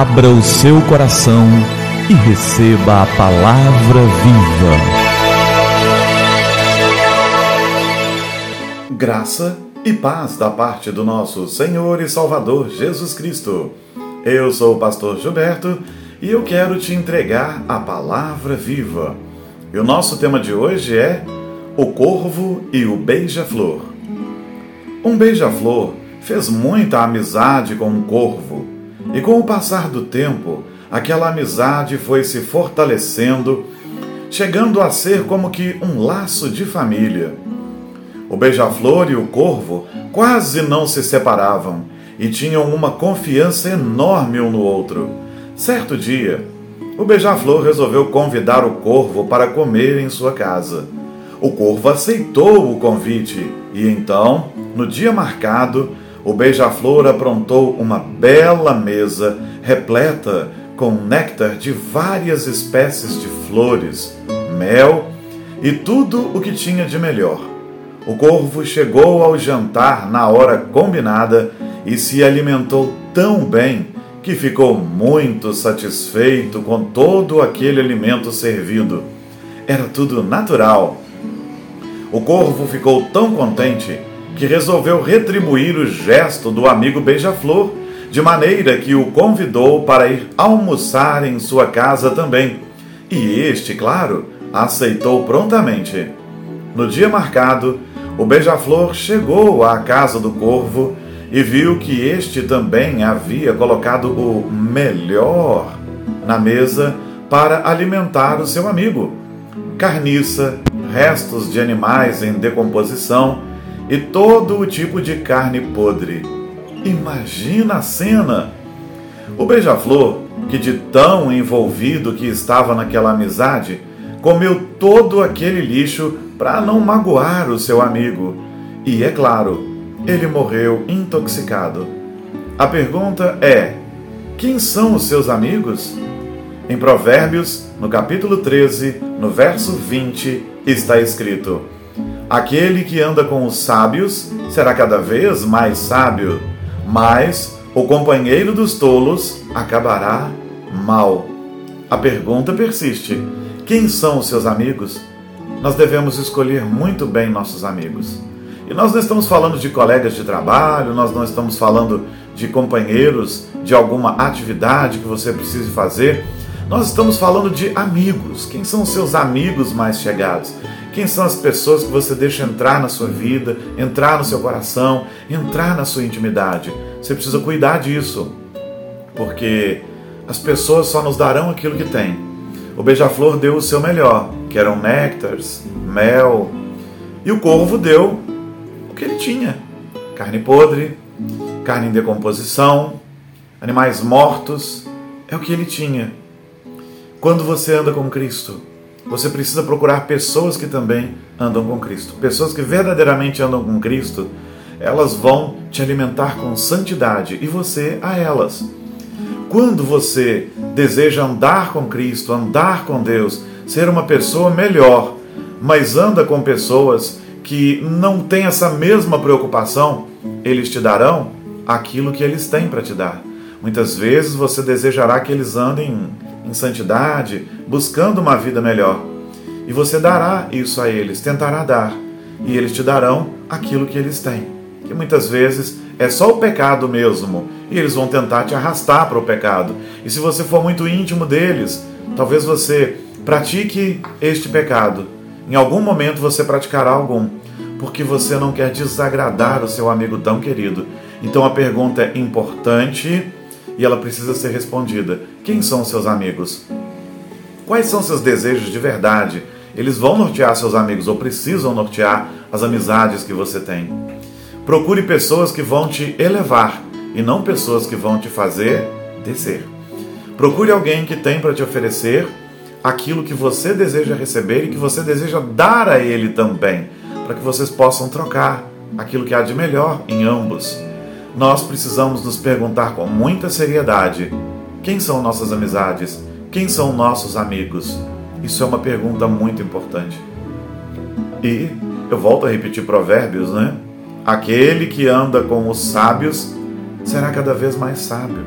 Abra o seu coração e receba a palavra viva. Graça e paz da parte do nosso Senhor e Salvador Jesus Cristo. Eu sou o pastor Gilberto e eu quero te entregar a palavra viva. E o nosso tema de hoje é O Corvo e o Beija-Flor. Um beija-flor fez muita amizade com um corvo, e com o passar do tempo, aquela amizade foi se fortalecendo, chegando a ser como que um laço de família. O beija-flor e o corvo quase não se separavam e tinham uma confiança enorme um no outro. Certo dia, o beija-flor resolveu convidar o corvo para comer em sua casa. O corvo aceitou o convite e então, no dia marcado, o beija-flor aprontou uma bela mesa repleta com néctar de várias espécies de flores, mel e tudo o que tinha de melhor. O corvo chegou ao jantar na hora combinada e se alimentou tão bem que ficou muito satisfeito com todo aquele alimento servido. Era tudo natural. O corvo ficou tão contente que resolveu retribuir o gesto do amigo Beija-Flor, de maneira que o convidou para ir almoçar em sua casa também. E este, claro, aceitou prontamente. No dia marcado, o Beija-Flor chegou à casa do corvo e viu que este também havia colocado o melhor na mesa para alimentar o seu amigo. Carniça, restos de animais em decomposição e todo o tipo de carne podre. Imagina a cena! O beija-flor, que de tão envolvido que estava naquela amizade, comeu todo aquele lixo para não magoar o seu amigo. E é claro, ele morreu intoxicado. A pergunta é: quem são os seus amigos? Em Provérbios, no capítulo 13, no verso 20, está escrito: Aquele que anda com os sábios será cada vez mais sábio, mas o companheiro dos tolos acabará mal. A pergunta persiste: quem são os seus amigos? Nós devemos escolher muito bem nossos amigos. E nós não estamos falando de colegas de trabalho, nós não estamos falando de companheiros de alguma atividade que você precise fazer. Nós estamos falando de amigos. Quem são os seus amigos mais chegados? Quem são as pessoas que você deixa entrar na sua vida, entrar no seu coração, entrar na sua intimidade? Você precisa cuidar disso, porque as pessoas só nos darão aquilo que têm. O beija-flor deu o seu melhor, que eram néctares, mel, e o corvo deu que ele tinha: carne podre, carne em decomposição, animais mortos, é o que ele tinha. Quando você anda com Cristo, você precisa procurar pessoas que também andam com Cristo. Pessoas que verdadeiramente andam com Cristo, elas vão te alimentar com santidade e você a elas. Quando você deseja andar com Cristo, andar com Deus, ser uma pessoa melhor, mas anda com pessoas que não têm essa mesma preocupação, eles te darão aquilo que eles têm para te dar. Muitas vezes você desejará que eles andem em santidade, buscando uma vida melhor. E você dará isso a eles, tentará dar, e eles te darão aquilo que eles têm. Que muitas vezes é só o pecado mesmo, e eles vão tentar te arrastar para o pecado. E se você for muito íntimo deles, talvez você pratique este pecado. Em algum momento você praticará algum porque você não quer desagradar o seu amigo tão querido. Então a pergunta é importante e ela precisa ser respondida. Quem são seus amigos? Quais são seus desejos de verdade? Eles vão nortear seus amigos ou precisam nortear as amizades que você tem. Procure pessoas que vão te elevar e não pessoas que vão te fazer descer. Procure alguém que tem para te oferecer aquilo que você deseja receber e que você deseja dar a ele também para que vocês possam trocar aquilo que há de melhor em ambos. Nós precisamos nos perguntar com muita seriedade: quem são nossas amizades? Quem são nossos amigos? Isso é uma pergunta muito importante. E eu volto a repetir Provérbios, né? Aquele que anda com os sábios será cada vez mais sábio.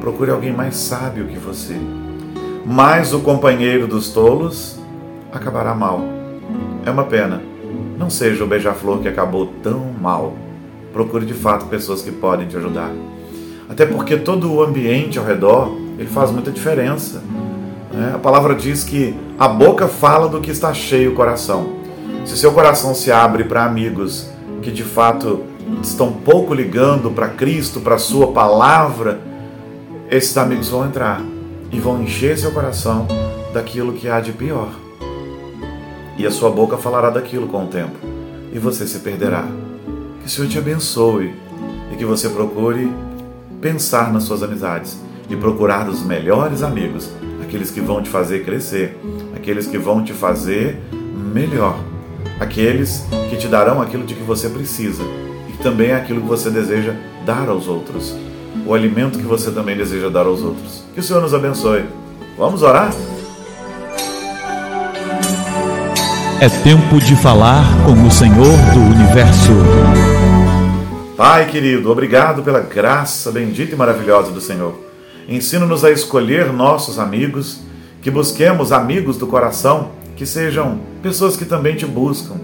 procure alguém mais sábio que você. Mas o companheiro dos tolos acabará mal. É uma pena. Não seja o beija-flor que acabou tão mal. Procure de fato pessoas que podem te ajudar. Até porque todo o ambiente ao redor ele faz muita diferença. Né? A palavra diz que a boca fala do que está cheio o coração. Se seu coração se abre para amigos que de fato estão pouco ligando para Cristo, para Sua palavra, esses amigos vão entrar e vão encher seu coração daquilo que há de pior. E a sua boca falará daquilo com o tempo, e você se perderá. Que o Senhor te abençoe e que você procure pensar nas suas amizades e procurar os melhores amigos, aqueles que vão te fazer crescer, aqueles que vão te fazer melhor, aqueles que te darão aquilo de que você precisa e também aquilo que você deseja dar aos outros, o alimento que você também deseja dar aos outros. Que o Senhor nos abençoe. Vamos orar? É tempo de falar com o Senhor do universo. Pai querido, obrigado pela graça bendita e maravilhosa do Senhor. Ensina-nos a escolher nossos amigos, que busquemos amigos do coração, que sejam pessoas que também te buscam,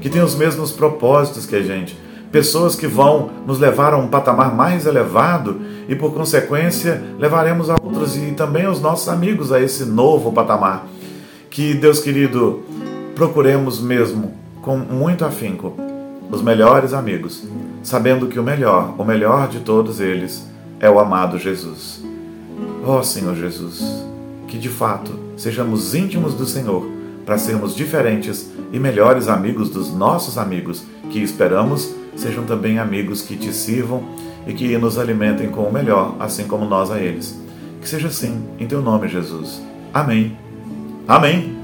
que tenham os mesmos propósitos que a gente, pessoas que vão nos levar a um patamar mais elevado e, por consequência, levaremos a outros e também os nossos amigos a esse novo patamar. Que, Deus querido, procuremos mesmo, com muito afinco, os melhores amigos, sabendo que o melhor, o melhor de todos eles, é o amado Jesus. Ó oh, Senhor Jesus, que de fato sejamos íntimos do Senhor para sermos diferentes e melhores amigos dos nossos amigos, que esperamos sejam também amigos que te sirvam e que nos alimentem com o melhor, assim como nós a eles. Que seja assim, em teu nome, Jesus. Amém. Amém.